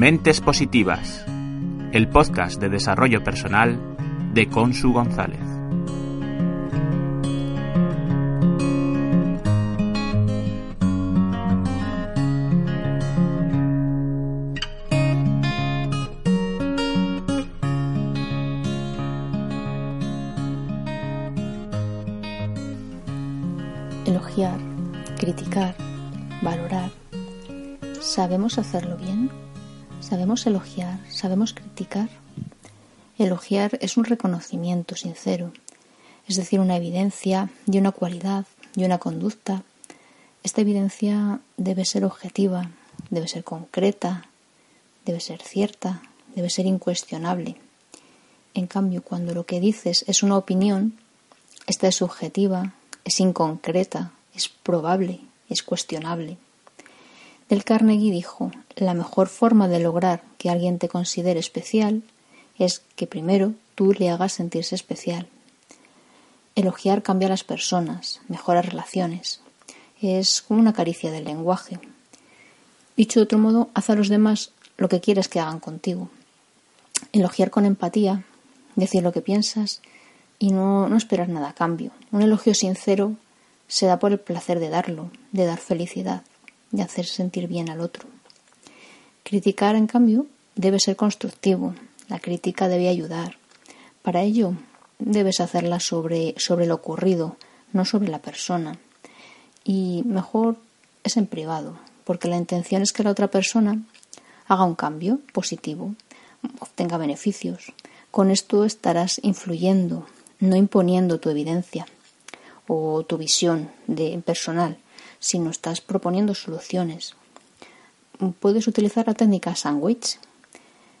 Mentes Positivas, el podcast de desarrollo personal de Consu González. Elogiar, criticar, valorar. ¿Sabemos hacerlo bien? ¿Sabemos elogiar? ¿Sabemos criticar? Elogiar es un reconocimiento sincero, es decir, una evidencia de una cualidad, de una conducta. Esta evidencia debe ser objetiva, debe ser concreta, debe ser cierta, debe ser incuestionable. En cambio, cuando lo que dices es una opinión, esta es subjetiva, es inconcreta, es probable, es cuestionable. Del Carnegie dijo, la mejor forma de lograr que alguien te considere especial es que primero tú le hagas sentirse especial. Elogiar cambia a las personas, mejora relaciones. Es como una caricia del lenguaje. Dicho de otro modo, haz a los demás lo que quieres que hagan contigo. Elogiar con empatía, decir lo que piensas y no, no esperar nada a cambio. Un elogio sincero se da por el placer de darlo, de dar felicidad de hacer sentir bien al otro. Criticar, en cambio, debe ser constructivo. La crítica debe ayudar. Para ello, debes hacerla sobre, sobre lo ocurrido, no sobre la persona. Y mejor es en privado, porque la intención es que la otra persona haga un cambio positivo, obtenga beneficios. Con esto estarás influyendo, no imponiendo tu evidencia o tu visión de personal, no estás proponiendo soluciones. Puedes utilizar la técnica sándwich.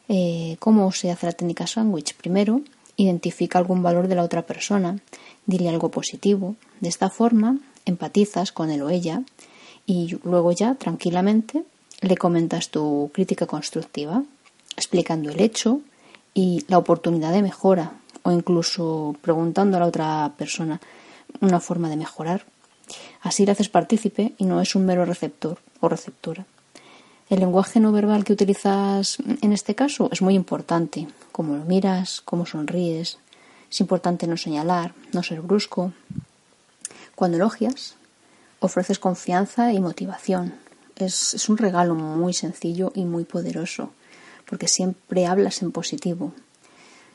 Eh, ¿Cómo se hace la técnica sándwich? Primero, identifica algún valor de la otra persona, dile algo positivo. De esta forma, empatizas con él o ella y luego ya, tranquilamente, le comentas tu crítica constructiva, explicando el hecho y la oportunidad de mejora o incluso preguntando a la otra persona una forma de mejorar. Así le haces partícipe y no es un mero receptor o receptora. El lenguaje no verbal que utilizas en este caso es muy importante. Cómo lo miras, cómo sonríes. Es importante no señalar, no ser brusco. Cuando elogias, ofreces confianza y motivación. Es, un regalo muy sencillo y muy poderoso, porque siempre hablas en positivo.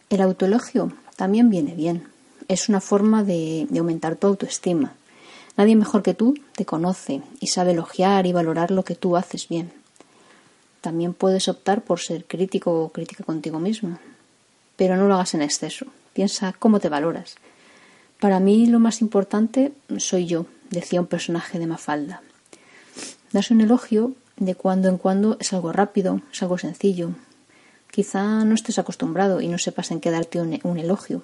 El autoelogio también viene bien. Es una forma de aumentar tu autoestima Nadie mejor que tú te conoce y sabe elogiar y valorar lo que tú haces bien. También puedes optar por ser crítico o crítica contigo mismo, pero no lo hagas en exceso. Piensa cómo te valoras. Para mí lo más importante soy yo, decía un personaje de Mafalda. Darse un elogio de cuando en cuando es algo rápido, es algo sencillo. Quizá no estés acostumbrado y no sepas en qué darte un, un elogio.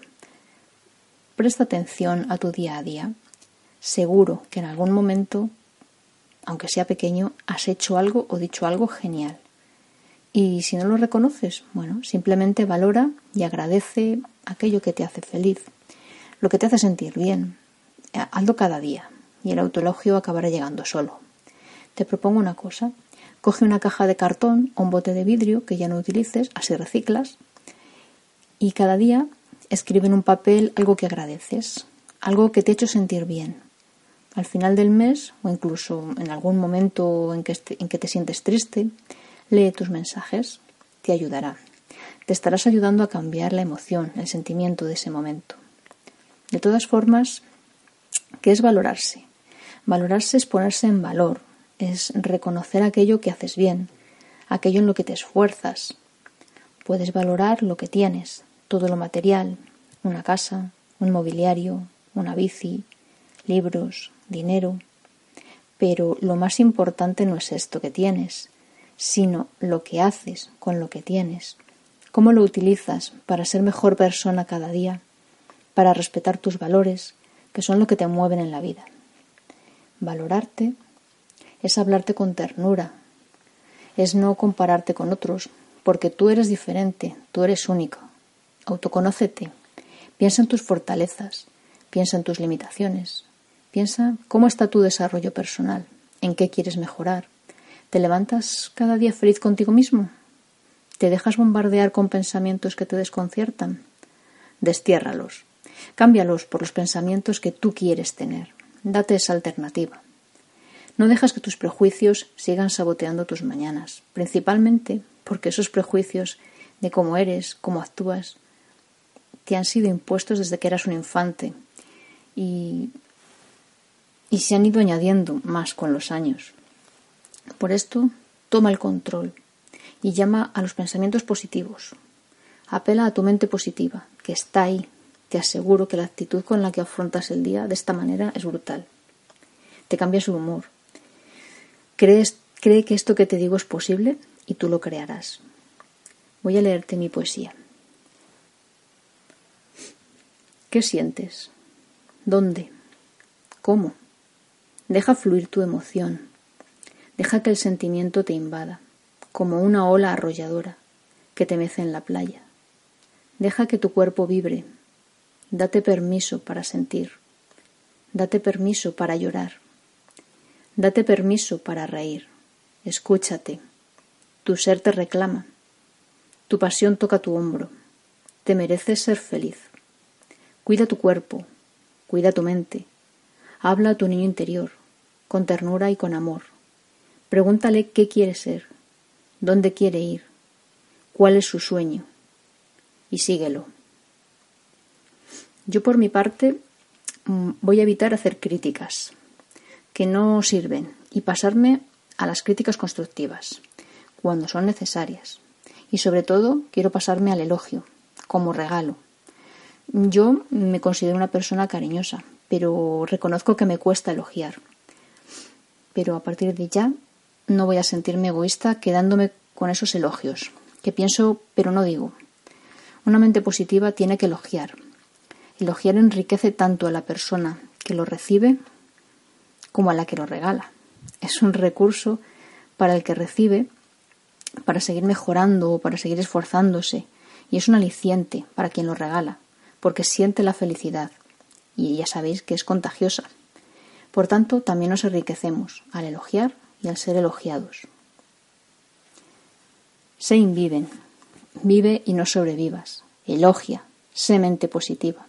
Presta atención a tu día a día seguro que en algún momento, aunque sea pequeño, has hecho algo o dicho algo genial. Y si no lo reconoces, bueno, simplemente valora y agradece aquello que te hace feliz, lo que te hace sentir bien. Hazlo cada día y el autoelogio acabará llegando solo. Te propongo una cosa. Coge una caja de cartón o un bote de vidrio que ya no utilices, así reciclas, y cada día escribe en un papel algo que agradeces, algo que te ha hecho sentir bien, al final del mes o incluso en algún momento en que, en que te sientes triste, lee tus mensajes, te ayudará. Te estarás ayudando a cambiar la emoción, el sentimiento de ese momento. De todas formas, ¿qué es valorarse? Valorarse es ponerse en valor, es reconocer aquello que haces bien, aquello en lo que te esfuerzas. Puedes valorar lo que tienes, todo lo material, una casa, un mobiliario, una bici, libros, dinero. Pero lo más importante no es esto que tienes, sino lo que haces con lo que tienes. ¿Cómo lo utilizas para ser mejor persona cada día? Para respetar tus valores, que son lo que te mueven en la vida. Valorarte es hablarte con ternura, es no compararte con otros, porque tú eres diferente, tú eres único. Autoconócete, piensa en tus fortalezas, piensa en tus limitaciones, Piensa cómo está tu desarrollo personal, en qué quieres mejorar. ¿Te levantas cada día feliz contigo mismo? ¿Te dejas bombardear con pensamientos que te desconciertan? Destiérralos. Cámbialos por los pensamientos que tú quieres tener. Date esa alternativa. No dejas que tus prejuicios sigan saboteando tus mañanas, principalmente porque esos prejuicios de cómo eres, cómo actúas, te han sido impuestos desde que eras un infante y, y se han ido añadiendo más con los años. Por esto, toma el control y llama a los pensamientos positivos. Apela a tu mente positiva, que está ahí. Te aseguro que la actitud con la que afrontas el día de esta manera es brutal. Te cambia su humor. Crees, cree que esto que te digo es posible y tú lo crearás. Voy a leerte mi poesía. ¿Qué sientes? ¿Dónde? ¿Cómo? Deja fluir tu emoción. Deja que el sentimiento te invada, como una ola arrolladora que te mece en la playa. Deja que tu cuerpo vibre. Date permiso para sentir. Date permiso para llorar. Date permiso para reír. Escúchate. Tu ser te reclama. Tu pasión toca tu hombro. Te mereces ser feliz. Cuida tu cuerpo, cuida tu mente. Habla a tu niño interior, con ternura y con amor. Pregúntale qué quiere ser, dónde quiere ir, cuál es su sueño, y síguelo. Yo por mi parte mm, voy a evitar hacer críticas que no sirven y pasarme a las críticas constructivas, cuando son necesarias. Y sobre todo quiero pasarme al elogio, como regalo, yo me considero una persona cariñosa, pero reconozco que me cuesta elogiar. Pero a partir de ya no voy a sentirme egoísta quedándome con esos elogios, que pienso pero no digo. Una mente positiva tiene que elogiar. Elogiar enriquece tanto a la persona que lo recibe como a la que lo regala. Es un recurso para el que recibe para seguir mejorando o para seguir esforzándose y es un aliciente para quien lo regala porque siente la felicidad y ya sabéis que es contagiosa. Por tanto, también nos enriquecemos al elogiar y al ser elogiados. Sé inviven, vive y no sobrevivas, elogia, sé mente positiva.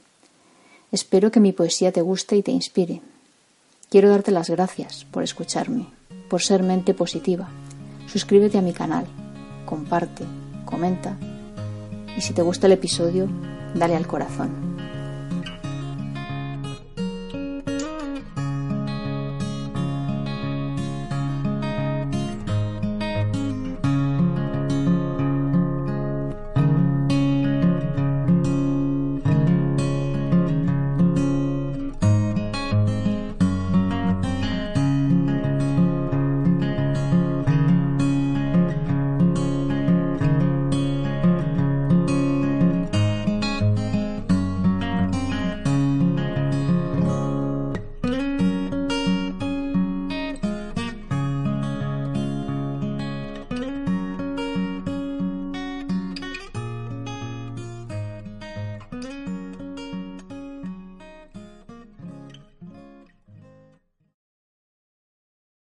Espero que mi poesía te guste y te inspire. Quiero darte las gracias por escucharme, por ser mente positiva. Suscríbete a mi canal, comparte, comenta y si te gusta el episodio, dale al corazón.